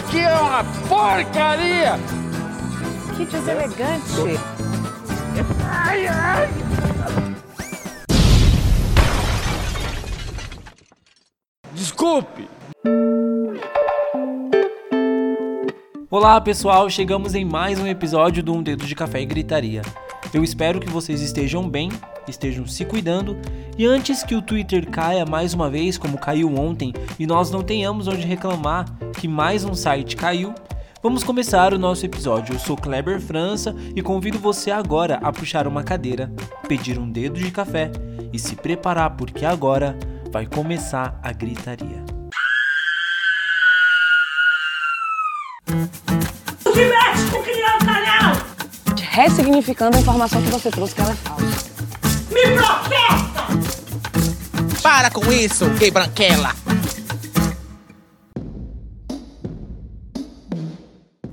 aqui é uma porcaria! Que deselegante! Ai, ai! Desculpe! Olá pessoal, chegamos em mais um episódio do Um Dedo de Café e Gritaria. Eu espero que vocês estejam bem, estejam se cuidando e antes que o Twitter caia mais uma vez, como caiu ontem, e nós não tenhamos onde reclamar que mais um site caiu, vamos começar o nosso episódio. Eu sou Kleber França e convido você agora a puxar uma cadeira, pedir um dedo de café e se preparar porque agora vai começar a gritaria. Se mexe com criança, não! Ressignificando a informação que você trouxe que ela é falsa. Me processa! Para com isso, gay branquela!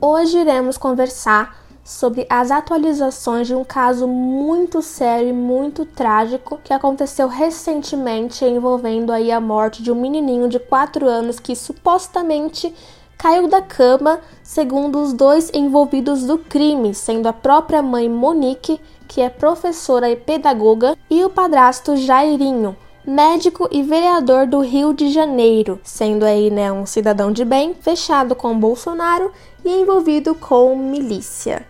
Hoje iremos conversar sobre as atualizações de um caso muito sério e muito trágico que aconteceu recentemente envolvendo aí a morte de um menininho de 4 anos que supostamente caiu da cama, segundo os dois envolvidos do crime, sendo a própria mãe Monique, que é professora e pedagoga, e o padrasto Jairinho, médico e vereador do Rio de Janeiro, sendo aí né, um cidadão de bem, fechado com Bolsonaro e envolvido com milícia.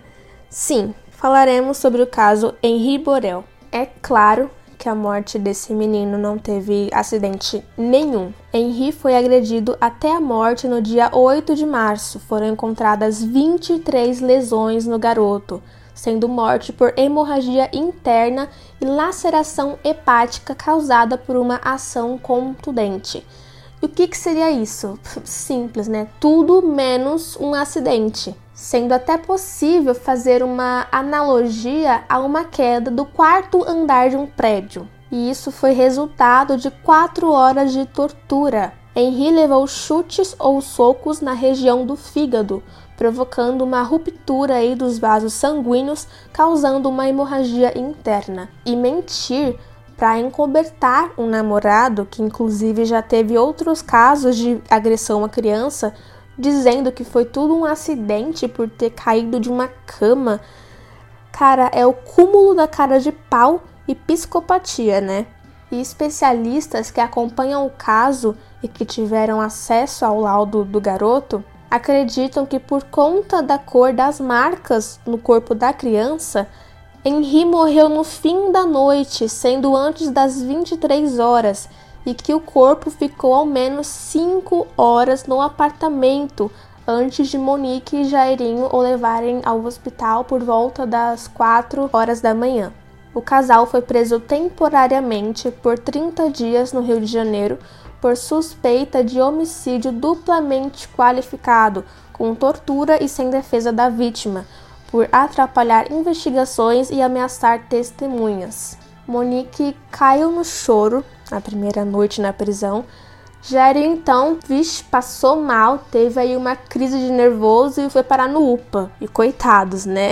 Sim, falaremos sobre o caso Henri Borel. É claro que a morte desse menino não teve acidente nenhum. Henri foi agredido até a morte no dia 8 de março. Foram encontradas 23 lesões no garoto, sendo morte por hemorragia interna e laceração hepática causada por uma ação contundente. E o que, que seria isso? Simples, né? Tudo menos um acidente sendo até possível fazer uma analogia a uma queda do quarto andar de um prédio. E isso foi resultado de quatro horas de tortura. Henri levou chutes ou socos na região do fígado, provocando uma ruptura aí dos vasos sanguíneos, causando uma hemorragia interna. E mentir para encobertar um namorado, que inclusive já teve outros casos de agressão a criança, dizendo que foi tudo um acidente por ter caído de uma cama. Cara, é o cúmulo da cara de pau e psicopatia, né? E especialistas que acompanham o caso e que tiveram acesso ao laudo do garoto acreditam que por conta da cor das marcas no corpo da criança, Henri morreu no fim da noite, sendo antes das 23 horas, e que o corpo ficou ao menos 5 horas no apartamento antes de Monique e Jairinho o levarem ao hospital por volta das 4 horas da manhã. O casal foi preso temporariamente por 30 dias no Rio de Janeiro por suspeita de homicídio duplamente qualificado, com tortura e sem defesa da vítima, por atrapalhar investigações e ameaçar testemunhas. Monique caiu no choro na primeira noite na prisão. Jair então, vixe, passou mal, teve aí uma crise de nervoso e foi parar no UPA. E coitados, né?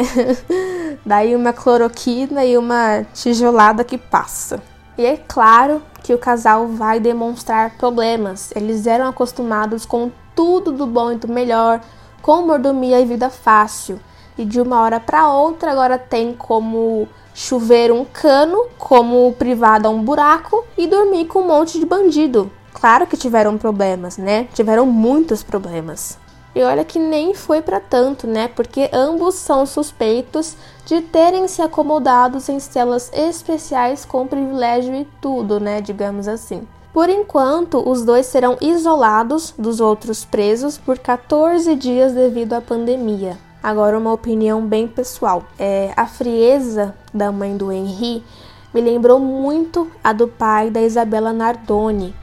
Daí uma cloroquina e uma tijolada que passa. E é claro que o casal vai demonstrar problemas. Eles eram acostumados com tudo do bom e do melhor, com mordomia e vida fácil. E de uma hora para outra agora tem como chover um cano, como privada um buraco e dormir com um monte de bandido. Claro que tiveram problemas, né? Tiveram muitos problemas. E olha que nem foi para tanto, né? Porque ambos são suspeitos de terem se acomodados em celas especiais com privilégio e tudo, né? Digamos assim. Por enquanto, os dois serão isolados dos outros presos por 14 dias devido à pandemia. Agora, uma opinião bem pessoal. É, a frieza da mãe do Henri me lembrou muito a do pai da Isabela Nardoni,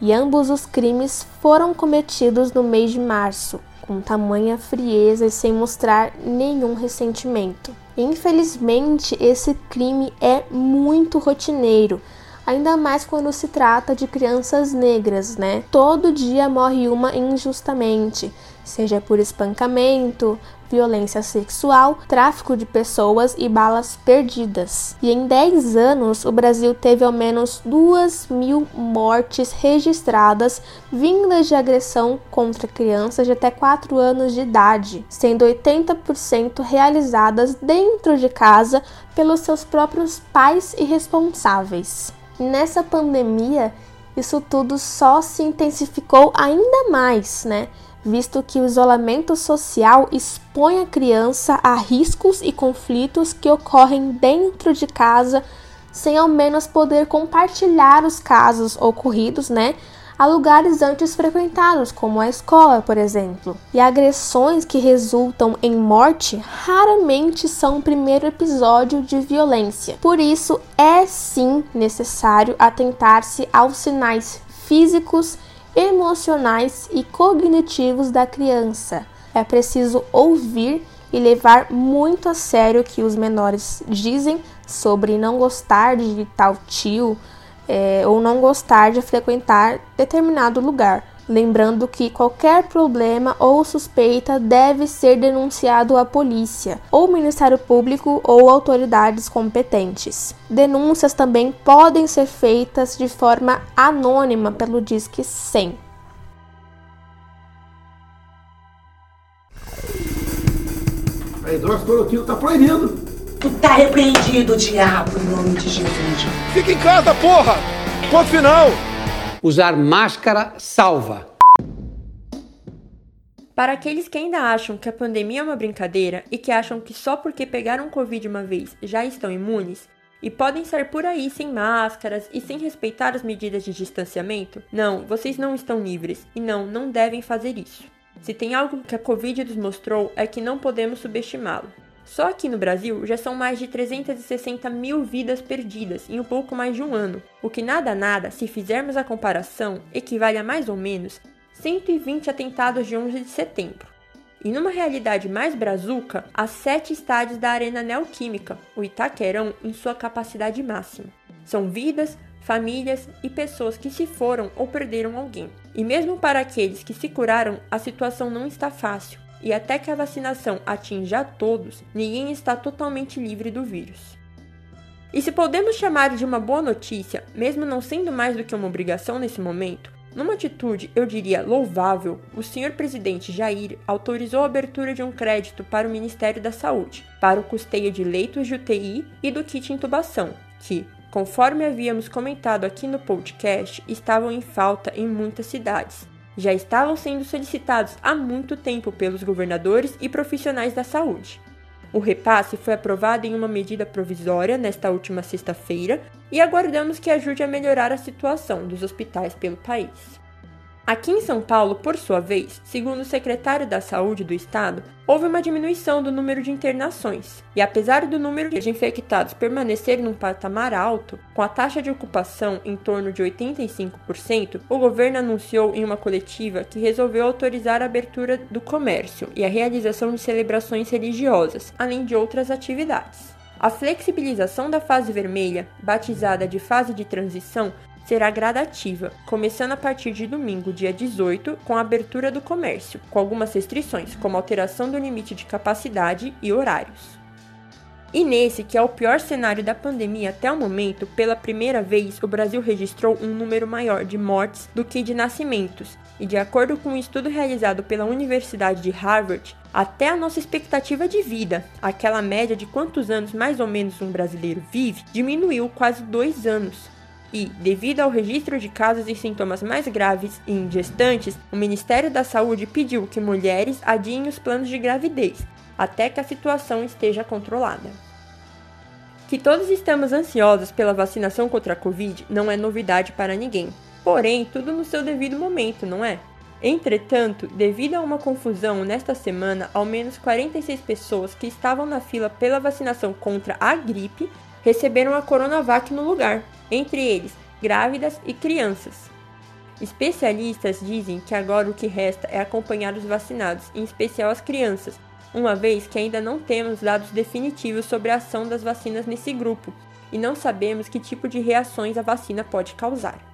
e ambos os crimes foram cometidos no mês de março, com tamanha frieza e sem mostrar nenhum ressentimento. Infelizmente, esse crime é muito rotineiro, ainda mais quando se trata de crianças negras, né? Todo dia morre uma injustamente, seja por espancamento, violência sexual, tráfico de pessoas e balas perdidas. E em 10 anos, o Brasil teve ao menos 2 mil mortes registradas vindas de agressão contra crianças de até 4 anos de idade, sendo 80% realizadas dentro de casa pelos seus próprios pais e responsáveis. Nessa pandemia, isso tudo só se intensificou ainda mais, né? Visto que o isolamento social expõe a criança a riscos e conflitos que ocorrem dentro de casa, sem ao menos poder compartilhar os casos ocorridos, né? a lugares antes frequentados, como a escola, por exemplo. E agressões que resultam em morte raramente são o primeiro episódio de violência. Por isso, é sim necessário atentar-se aos sinais físicos, emocionais e cognitivos da criança. É preciso ouvir e levar muito a sério o que os menores dizem sobre não gostar de tal tio, é, ou não gostar de frequentar determinado lugar. Lembrando que qualquer problema ou suspeita deve ser denunciado à polícia, ou Ministério Público ou autoridades competentes. Denúncias também podem ser feitas de forma anônima pelo Disque 100. A hidroxicloroquina está proibido. Tu tá repreendido, diabo, em nome de Jesus. Fica em casa, porra! Ponto final! Usar máscara salva. Para aqueles que ainda acham que a pandemia é uma brincadeira e que acham que só porque pegaram Covid uma vez já estão imunes, e podem sair por aí sem máscaras e sem respeitar as medidas de distanciamento, não, vocês não estão livres e não, não devem fazer isso. Se tem algo que a Covid nos mostrou é que não podemos subestimá-lo. Só aqui no Brasil já são mais de 360 mil vidas perdidas em um pouco mais de um ano, o que nada nada, se fizermos a comparação, equivale a mais ou menos 120 atentados de 11 de setembro. E numa realidade mais brazuca, há sete estádios da Arena Neoquímica, o Itaquerão, em sua capacidade máxima. São vidas, famílias e pessoas que se foram ou perderam alguém. E mesmo para aqueles que se curaram, a situação não está fácil e até que a vacinação atinja a todos, ninguém está totalmente livre do vírus. E se podemos chamar de uma boa notícia, mesmo não sendo mais do que uma obrigação nesse momento, numa atitude, eu diria, louvável, o senhor presidente Jair autorizou a abertura de um crédito para o Ministério da Saúde, para o custeio de leitos de UTI e do kit intubação, que, conforme havíamos comentado aqui no podcast, estavam em falta em muitas cidades já estavam sendo solicitados há muito tempo pelos governadores e profissionais da saúde. O repasse foi aprovado em uma medida provisória nesta última sexta-feira e aguardamos que ajude a melhorar a situação dos hospitais pelo país. Aqui em São Paulo, por sua vez, segundo o secretário da Saúde do estado, houve uma diminuição do número de internações. E apesar do número de infectados permanecer num patamar alto, com a taxa de ocupação em torno de 85%, o governo anunciou em uma coletiva que resolveu autorizar a abertura do comércio e a realização de celebrações religiosas, além de outras atividades. A flexibilização da fase vermelha, batizada de fase de transição, será gradativa, começando a partir de domingo, dia 18, com a abertura do comércio, com algumas restrições, como alteração do limite de capacidade e horários. E nesse, que é o pior cenário da pandemia até o momento, pela primeira vez o Brasil registrou um número maior de mortes do que de nascimentos. E de acordo com um estudo realizado pela Universidade de Harvard, até a nossa expectativa de vida, aquela média de quantos anos mais ou menos um brasileiro vive, diminuiu quase dois anos, e, devido ao registro de casos e sintomas mais graves em gestantes, o Ministério da Saúde pediu que mulheres adiem os planos de gravidez, até que a situação esteja controlada. Que todos estamos ansiosos pela vacinação contra a Covid não é novidade para ninguém. Porém, tudo no seu devido momento, não é? Entretanto, devido a uma confusão nesta semana, ao menos 46 pessoas que estavam na fila pela vacinação contra a gripe receberam a Coronavac no lugar, entre eles grávidas e crianças. Especialistas dizem que agora o que resta é acompanhar os vacinados, em especial as crianças, uma vez que ainda não temos dados definitivos sobre a ação das vacinas nesse grupo e não sabemos que tipo de reações a vacina pode causar.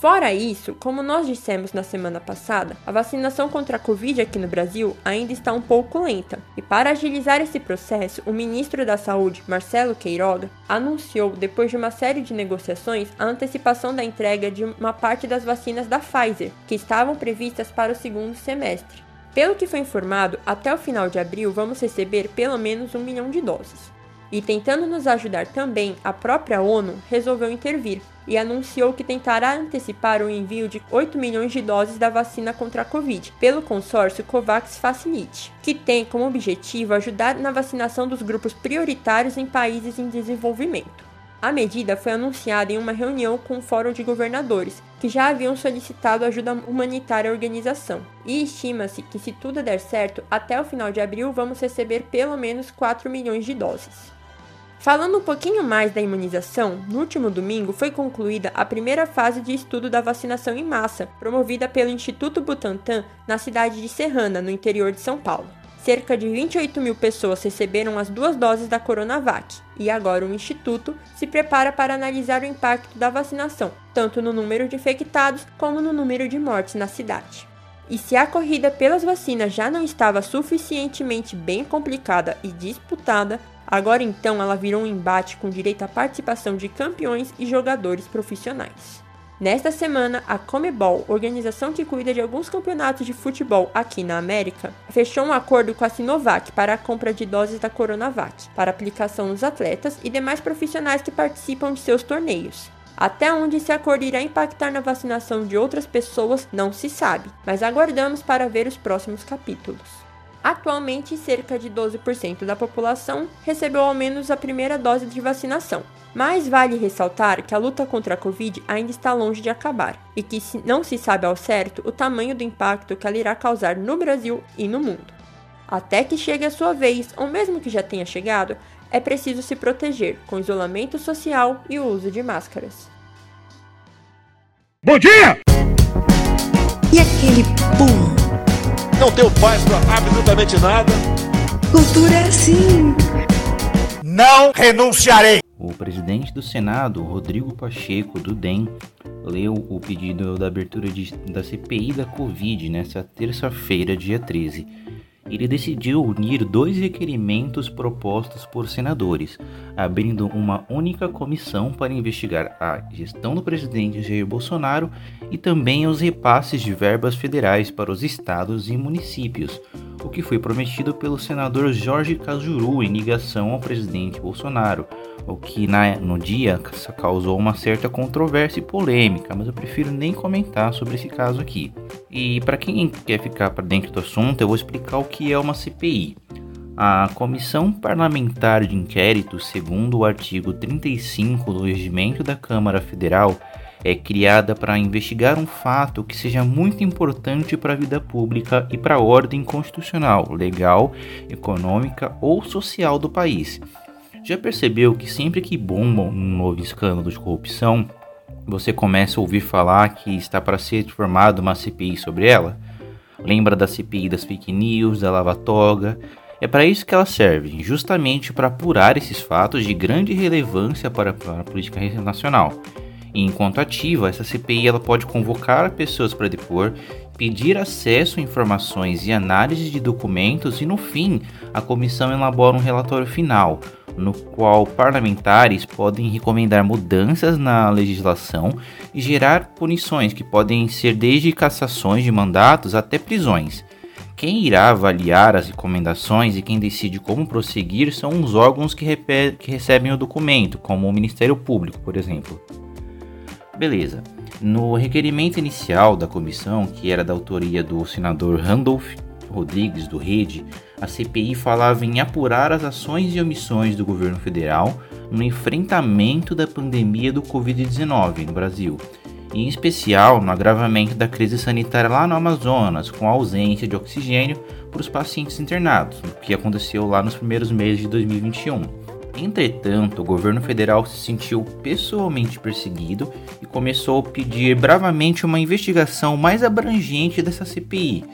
Fora isso, como nós dissemos na semana passada, a vacinação contra a Covid aqui no Brasil ainda está um pouco lenta. E para agilizar esse processo, o ministro da Saúde, Marcelo Queiroga, anunciou, depois de uma série de negociações, a antecipação da entrega de uma parte das vacinas da Pfizer, que estavam previstas para o segundo semestre. Pelo que foi informado, até o final de abril vamos receber pelo menos um milhão de doses. E tentando nos ajudar também, a própria ONU resolveu intervir e anunciou que tentará antecipar o envio de 8 milhões de doses da vacina contra a Covid pelo consórcio COVAX Facilite, que tem como objetivo ajudar na vacinação dos grupos prioritários em países em desenvolvimento. A medida foi anunciada em uma reunião com o Fórum de Governadores, que já haviam solicitado ajuda humanitária à organização, e estima-se que, se tudo der certo, até o final de abril vamos receber pelo menos 4 milhões de doses. Falando um pouquinho mais da imunização, no último domingo foi concluída a primeira fase de estudo da vacinação em massa, promovida pelo Instituto Butantan na cidade de Serrana, no interior de São Paulo. Cerca de 28 mil pessoas receberam as duas doses da Coronavac, e agora o Instituto se prepara para analisar o impacto da vacinação, tanto no número de infectados como no número de mortes na cidade. E se a corrida pelas vacinas já não estava suficientemente bem complicada e disputada, Agora então ela virou um embate com direito à participação de campeões e jogadores profissionais. Nesta semana, a Comebol, organização que cuida de alguns campeonatos de futebol aqui na América, fechou um acordo com a Sinovac para a compra de doses da Coronavac, para aplicação nos atletas e demais profissionais que participam de seus torneios. Até onde esse acordo irá impactar na vacinação de outras pessoas não se sabe, mas aguardamos para ver os próximos capítulos. Atualmente, cerca de 12% da população recebeu ao menos a primeira dose de vacinação. Mas vale ressaltar que a luta contra a Covid ainda está longe de acabar e que não se sabe ao certo o tamanho do impacto que ela irá causar no Brasil e no mundo. Até que chegue a sua vez, ou mesmo que já tenha chegado, é preciso se proteger com isolamento social e o uso de máscaras. Bom dia! E aquele pum? Não tenho paz pra absolutamente nada. Cultura é assim. Não renunciarei. O presidente do Senado, Rodrigo Pacheco, do DEM, leu o pedido da abertura de, da CPI da Covid nesta terça-feira, dia 13 ele decidiu unir dois requerimentos propostos por senadores, abrindo uma única comissão para investigar a gestão do presidente Jair Bolsonaro e também os repasses de verbas federais para os estados e municípios, o que foi prometido pelo senador Jorge Cajuru em ligação ao presidente Bolsonaro, o que na, no dia causou uma certa controvérsia e polêmica, mas eu prefiro nem comentar sobre esse caso aqui. E para quem quer ficar para dentro do assunto, eu vou explicar o que é uma CPI. A Comissão Parlamentar de Inquérito, segundo o artigo 35 do Regimento da Câmara Federal, é criada para investigar um fato que seja muito importante para a vida pública e para a ordem constitucional, legal, econômica ou social do país. Já percebeu que sempre que bomba um novo escândalo de corrupção, você começa a ouvir falar que está para ser formada uma CPI sobre ela? Lembra da CPI das fake news, da lava toga? É para isso que ela serve, justamente para apurar esses fatos de grande relevância para, para a política nacional. E enquanto ativa, essa CPI ela pode convocar pessoas para depor, pedir acesso a informações e análise de documentos e no fim, a comissão elabora um relatório final, no qual parlamentares podem recomendar mudanças na legislação e gerar punições que podem ser desde cassações de mandatos até prisões. Quem irá avaliar as recomendações e quem decide como prosseguir são os órgãos que, que recebem o documento, como o Ministério Público, por exemplo. Beleza. No requerimento inicial da comissão, que era da autoria do senador Randolph Rodrigues, do Rede, a CPI falava em apurar as ações e omissões do governo federal no enfrentamento da pandemia do Covid-19 no Brasil, e em especial no agravamento da crise sanitária lá no Amazonas, com a ausência de oxigênio para os pacientes internados, o que aconteceu lá nos primeiros meses de 2021. Entretanto, o governo federal se sentiu pessoalmente perseguido e começou a pedir bravamente uma investigação mais abrangente dessa CPI.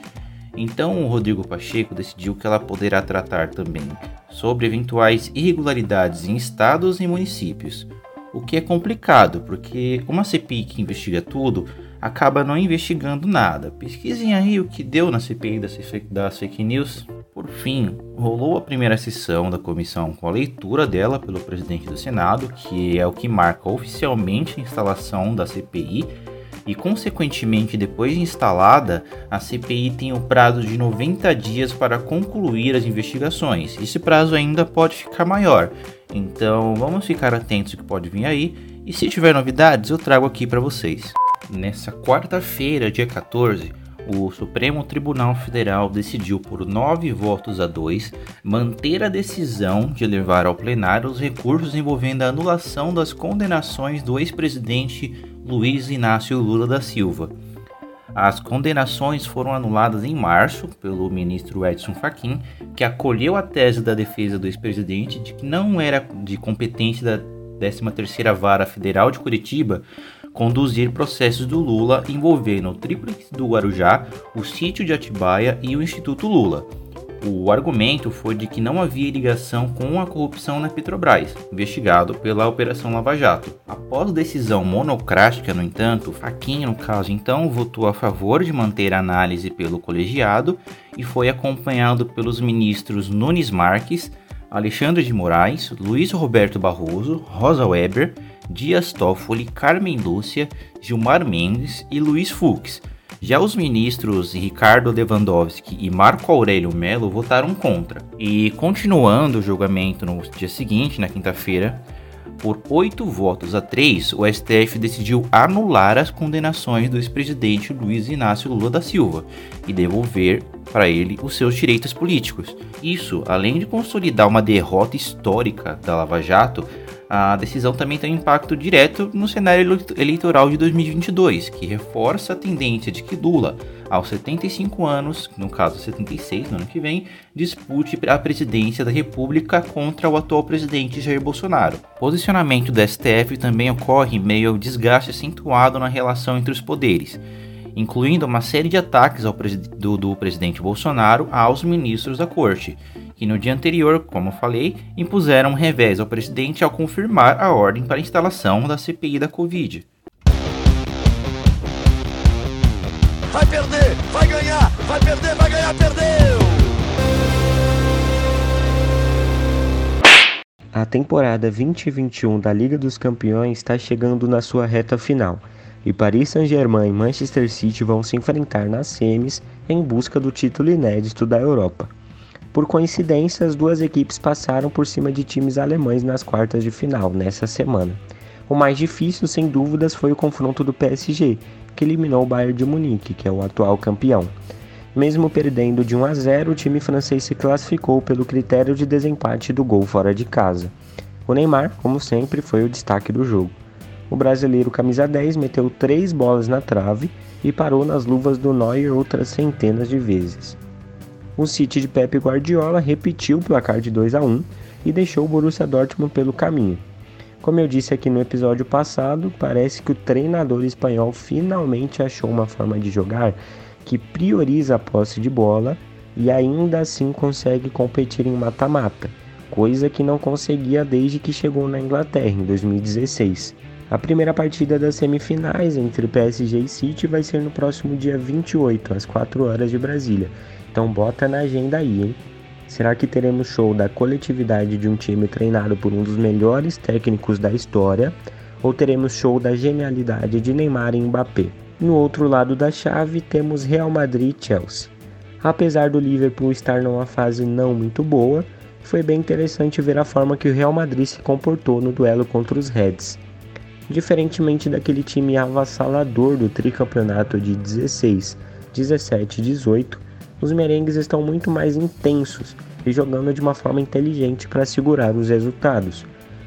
Então, o Rodrigo Pacheco decidiu que ela poderá tratar também sobre eventuais irregularidades em estados e municípios. O que é complicado, porque uma CPI que investiga tudo acaba não investigando nada. Pesquisem aí o que deu na CPI das fake news. Por fim, rolou a primeira sessão da comissão com a leitura dela pelo presidente do Senado, que é o que marca oficialmente a instalação da CPI. E, consequentemente, depois de instalada, a CPI tem o prazo de 90 dias para concluir as investigações. Esse prazo ainda pode ficar maior, então vamos ficar atentos ao que pode vir aí. E se tiver novidades, eu trago aqui para vocês. Nessa quarta-feira, dia 14, o Supremo Tribunal Federal decidiu por nove votos a dois manter a decisão de levar ao plenário os recursos envolvendo a anulação das condenações do ex-presidente Luiz Inácio Lula da Silva. As condenações foram anuladas em março pelo ministro Edson Fachin, que acolheu a tese da defesa do ex-presidente de que não era de competência da 13ª Vara Federal de Curitiba conduzir processos do Lula envolvendo o Tríplice do Guarujá, o sítio de Atibaia e o Instituto Lula. O argumento foi de que não havia ligação com a corrupção na Petrobras, investigado pela Operação Lava Jato. Após decisão monocrática, no entanto, Faquinha, no caso então, votou a favor de manter a análise pelo colegiado e foi acompanhado pelos ministros Nunes Marques, Alexandre de Moraes, Luiz Roberto Barroso, Rosa Weber, Dias Toffoli, Carmen Lúcia, Gilmar Mendes e Luiz Fux. Já os ministros Ricardo Lewandowski e Marco Aurélio Melo votaram contra. E continuando o julgamento no dia seguinte, na quinta-feira, por oito votos a três, o STF decidiu anular as condenações do ex-presidente Luiz Inácio Lula da Silva e devolver para ele os seus direitos políticos. Isso, além de consolidar uma derrota histórica da Lava Jato, a decisão também tem um impacto direto no cenário eleitoral de 2022, que reforça a tendência de que Lula, aos 75 anos, no caso 76 no ano que vem, dispute a presidência da República contra o atual presidente Jair Bolsonaro. O posicionamento do STF também ocorre meio ao desgaste acentuado na relação entre os poderes incluindo uma série de ataques ao do, do presidente Bolsonaro aos ministros da corte, que no dia anterior, como falei, impuseram um revés ao presidente ao confirmar a ordem para a instalação da CPI da Covid. Vai perder, vai ganhar, vai perder, vai ganhar, perdeu! A temporada 2021 da Liga dos Campeões está chegando na sua reta final e Paris Saint-Germain e Manchester City vão se enfrentar nas semis em busca do título inédito da Europa. Por coincidência, as duas equipes passaram por cima de times alemães nas quartas de final nessa semana. O mais difícil, sem dúvidas, foi o confronto do PSG, que eliminou o Bayern de Munique, que é o atual campeão. Mesmo perdendo de 1 a 0, o time francês se classificou pelo critério de desempate do gol fora de casa. O Neymar, como sempre, foi o destaque do jogo. O brasileiro camisa 10 meteu três bolas na trave e parou nas luvas do Neuer outras centenas de vezes. O City de Pep Guardiola repetiu o placar de 2 a 1 e deixou o Borussia Dortmund pelo caminho. Como eu disse aqui no episódio passado, parece que o treinador espanhol finalmente achou uma forma de jogar que prioriza a posse de bola e ainda assim consegue competir em mata-mata, coisa que não conseguia desde que chegou na Inglaterra em 2016. A primeira partida das semifinais entre PSG e City vai ser no próximo dia 28, às 4 horas de Brasília, então bota na agenda aí, hein? Será que teremos show da coletividade de um time treinado por um dos melhores técnicos da história? Ou teremos show da genialidade de Neymar e Mbappé? No outro lado da chave temos Real Madrid e Chelsea. Apesar do Liverpool estar numa fase não muito boa, foi bem interessante ver a forma que o Real Madrid se comportou no duelo contra os Reds. Diferentemente daquele time avassalador do tricampeonato de 16, 17 e 18, os merengues estão muito mais intensos e jogando de uma forma inteligente para segurar os resultados.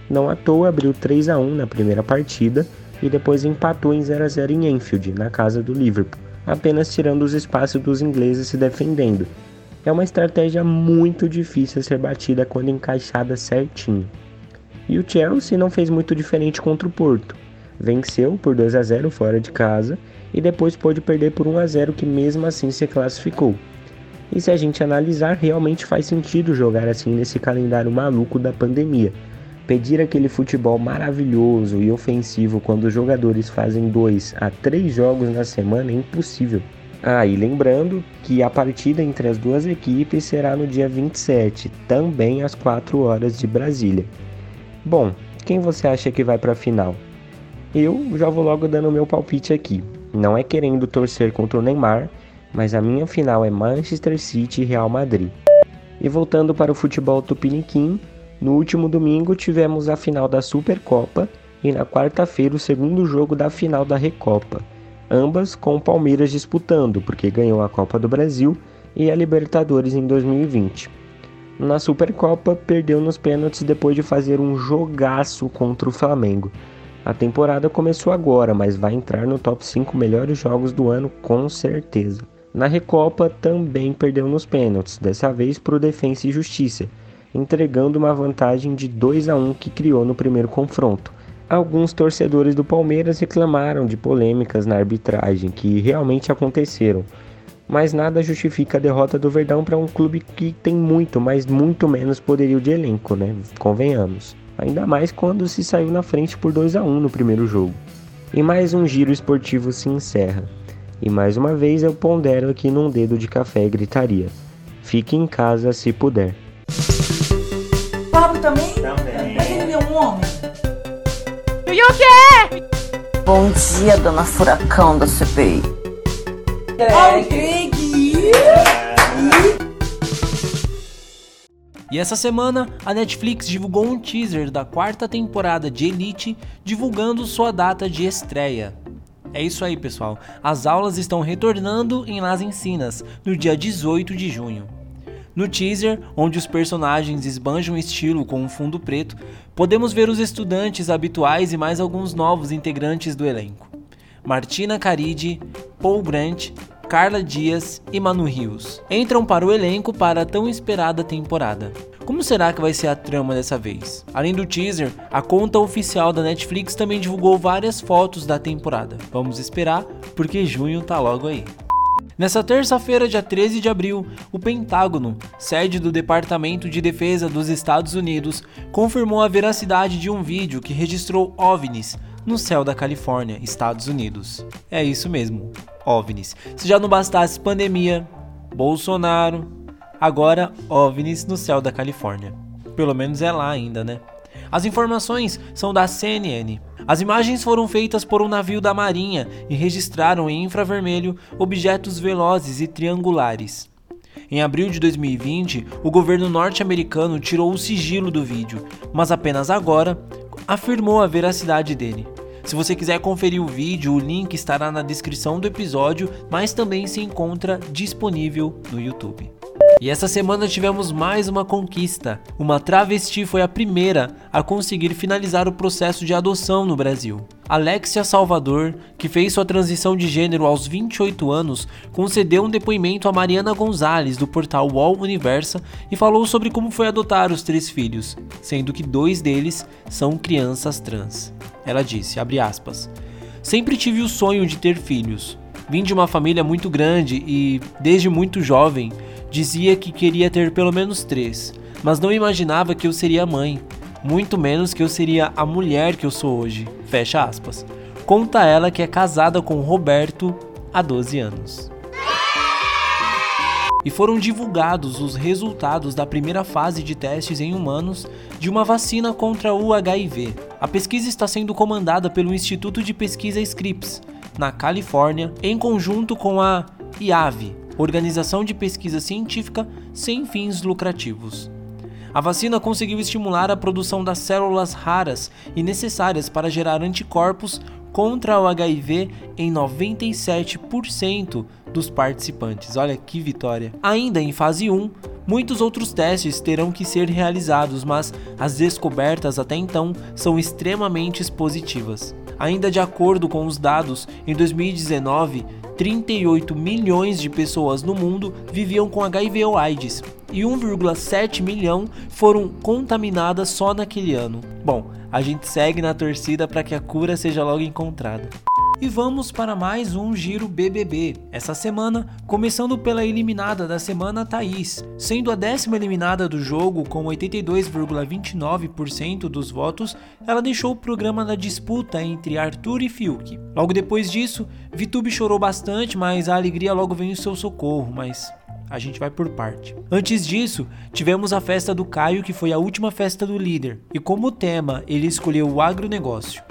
Não à toa abriu 3 a 1 na primeira partida e depois empatou em 0 a 0 em Enfield, na casa do Liverpool, apenas tirando os espaços dos ingleses se defendendo. É uma estratégia muito difícil a ser batida quando encaixada certinho. E o Chelsea não fez muito diferente contra o Porto. Venceu por 2 a 0 fora de casa e depois pôde perder por 1 a 0 que mesmo assim se classificou. E se a gente analisar, realmente faz sentido jogar assim nesse calendário maluco da pandemia. Pedir aquele futebol maravilhoso e ofensivo quando os jogadores fazem dois a três jogos na semana é impossível. Ah, e lembrando que a partida entre as duas equipes será no dia 27, também às 4 horas de Brasília. Bom, quem você acha que vai para a final? Eu já vou logo dando meu palpite aqui. Não é querendo torcer contra o Neymar, mas a minha final é Manchester City e Real Madrid. E voltando para o futebol tupiniquim, no último domingo tivemos a final da Supercopa e na quarta-feira o segundo jogo da final da Recopa ambas com o Palmeiras disputando, porque ganhou a Copa do Brasil e a Libertadores em 2020. Na Supercopa, perdeu nos pênaltis depois de fazer um jogaço contra o Flamengo. A temporada começou agora, mas vai entrar no top 5 melhores jogos do ano com certeza. Na Recopa também perdeu nos pênaltis, dessa vez para o Defensa e Justiça, entregando uma vantagem de 2 a 1 que criou no primeiro confronto. Alguns torcedores do Palmeiras reclamaram de polêmicas na arbitragem que realmente aconteceram, mas nada justifica a derrota do Verdão para um clube que tem muito, mas muito menos poderio de elenco, né? Convenhamos. Ainda mais quando se saiu na frente por 2 a 1 no primeiro jogo. E mais um giro esportivo se encerra. E mais uma vez eu pondero aqui num dedo de café e gritaria. Fique em casa se puder. Pablo também? Também. Mas ele é um homem. E o quê? Bom dia, dona Furacão da CPI. E essa semana, a Netflix divulgou um teaser da quarta temporada de Elite, divulgando sua data de estreia. É isso aí, pessoal. As aulas estão retornando em Las Encinas, no dia 18 de junho. No teaser, onde os personagens esbanjam estilo com um fundo preto, podemos ver os estudantes habituais e mais alguns novos integrantes do elenco. Martina Caride, Paul Grant, Carla Dias e Manu Rios entram para o elenco para a tão esperada temporada. Como será que vai ser a trama dessa vez? Além do teaser, a conta oficial da Netflix também divulgou várias fotos da temporada. Vamos esperar, porque junho tá logo aí. Nessa terça-feira, dia 13 de abril, o Pentágono, sede do Departamento de Defesa dos Estados Unidos, confirmou a veracidade de um vídeo que registrou OVNIs no céu da Califórnia, Estados Unidos. É isso mesmo, OVNIs. Se já não bastasse pandemia, Bolsonaro, agora OVNIs no céu da Califórnia. Pelo menos é lá ainda, né? As informações são da CNN. As imagens foram feitas por um navio da Marinha e registraram em infravermelho objetos velozes e triangulares. Em abril de 2020, o governo norte-americano tirou o sigilo do vídeo, mas apenas agora afirmou a veracidade dele. Se você quiser conferir o vídeo, o link estará na descrição do episódio, mas também se encontra disponível no YouTube. E essa semana tivemos mais uma conquista. Uma travesti foi a primeira a conseguir finalizar o processo de adoção no Brasil. Alexia Salvador, que fez sua transição de gênero aos 28 anos, concedeu um depoimento a Mariana Gonzalez do portal Wall Universa e falou sobre como foi adotar os três filhos, sendo que dois deles são crianças trans. Ela disse, aspas, Sempre tive o sonho de ter filhos. Vim de uma família muito grande e, desde muito jovem, Dizia que queria ter pelo menos três, mas não imaginava que eu seria mãe, muito menos que eu seria a mulher que eu sou hoje. Fecha aspas. Conta ela que é casada com Roberto há 12 anos. E foram divulgados os resultados da primeira fase de testes em humanos de uma vacina contra o HIV. A pesquisa está sendo comandada pelo Instituto de Pesquisa Scripps, na Califórnia, em conjunto com a IAVI, organização de pesquisa científica sem fins lucrativos. A vacina conseguiu estimular a produção das células raras e necessárias para gerar anticorpos contra o HIV em 97% dos participantes. Olha que vitória! Ainda em fase 1, muitos outros testes terão que ser realizados, mas as descobertas até então são extremamente positivas. Ainda de acordo com os dados, em 2019, 38 milhões de pessoas no mundo viviam com HIV ou AIDS e 1,7 milhão foram contaminadas só naquele ano. Bom, a gente segue na torcida para que a cura seja logo encontrada. E vamos para mais um Giro BBB. Essa semana, começando pela eliminada da semana Thaís, sendo a décima eliminada do jogo com 82,29% dos votos, ela deixou o programa na disputa entre Arthur e Fiuk. Logo depois disso, Vitube chorou bastante, mas a alegria logo veio em seu socorro, mas a gente vai por parte. Antes disso, tivemos a festa do Caio, que foi a última festa do líder, e como tema, ele escolheu o agronegócio.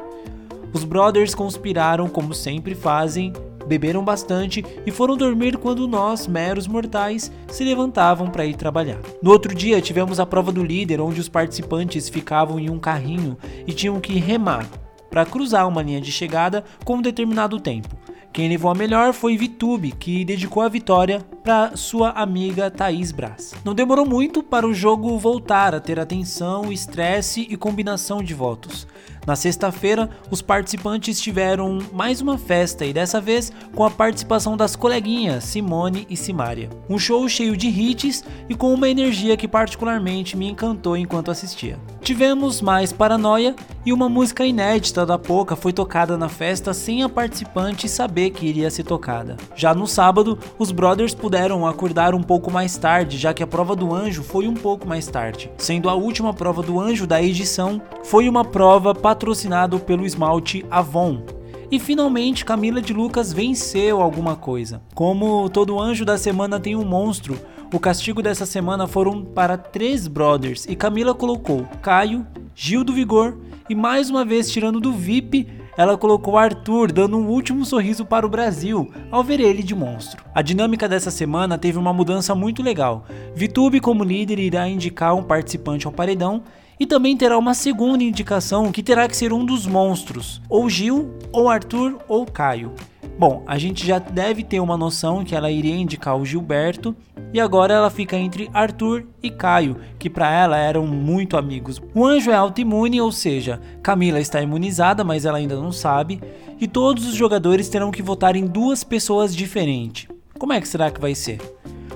Os brothers conspiraram como sempre fazem, beberam bastante e foram dormir quando nós, meros mortais, se levantavam para ir trabalhar. No outro dia, tivemos a prova do líder, onde os participantes ficavam em um carrinho e tinham que remar para cruzar uma linha de chegada com um determinado tempo. Quem levou a melhor foi Vitube, que dedicou a vitória para sua amiga Thaís Braz. Não demorou muito para o jogo voltar a ter atenção, estresse e combinação de votos. Na sexta-feira, os participantes tiveram mais uma festa e dessa vez com a participação das coleguinhas Simone e Simária. Um show cheio de hits e com uma energia que particularmente me encantou enquanto assistia. Tivemos mais paranoia e uma música inédita da Poca foi tocada na festa sem a participante saber que iria ser tocada. Já no sábado, os brothers puderam acordar um pouco mais tarde, já que a prova do anjo foi um pouco mais tarde, sendo a última prova do anjo da edição foi uma prova patrocinado pelo esmalte Avon. E finalmente Camila de Lucas venceu alguma coisa. Como todo anjo da semana tem um monstro, o castigo dessa semana foram para três brothers e Camila colocou Caio, Gil do Vigor e mais uma vez tirando do VIP, ela colocou Arthur dando um último sorriso para o Brasil ao ver ele de monstro. A dinâmica dessa semana teve uma mudança muito legal. Vitube como líder irá indicar um participante ao paredão e também terá uma segunda indicação que terá que ser um dos monstros, ou Gil, ou Arthur, ou Caio. Bom, a gente já deve ter uma noção que ela iria indicar o Gilberto e agora ela fica entre Arthur e Caio, que para ela eram muito amigos. O anjo é autoimune, ou seja, Camila está imunizada, mas ela ainda não sabe, e todos os jogadores terão que votar em duas pessoas diferentes. Como é que será que vai ser?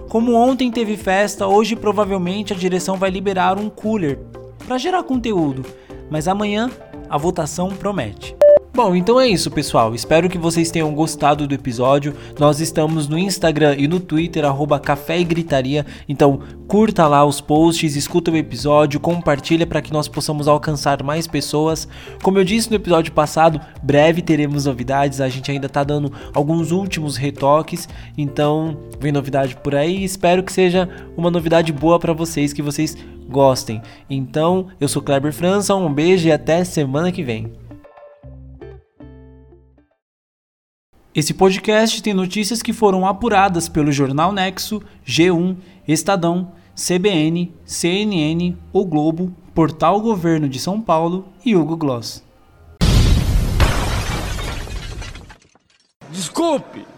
Como ontem teve festa, hoje provavelmente a direção vai liberar um cooler para gerar conteúdo, mas amanhã a votação promete. Bom, então é isso, pessoal. Espero que vocês tenham gostado do episódio. Nós estamos no Instagram e no Twitter, arroba Café e Gritaria. Então, curta lá os posts, escuta o episódio, compartilha para que nós possamos alcançar mais pessoas. Como eu disse no episódio passado, breve teremos novidades. A gente ainda tá dando alguns últimos retoques. Então, vem novidade por aí. Espero que seja uma novidade boa para vocês, que vocês gostem. Então, eu sou Kleber França, um beijo e até semana que vem. Esse podcast tem notícias que foram apuradas pelo Jornal Nexo, G1, Estadão, CBN, CNN, O Globo, Portal Governo de São Paulo e Hugo Gloss. Desculpe!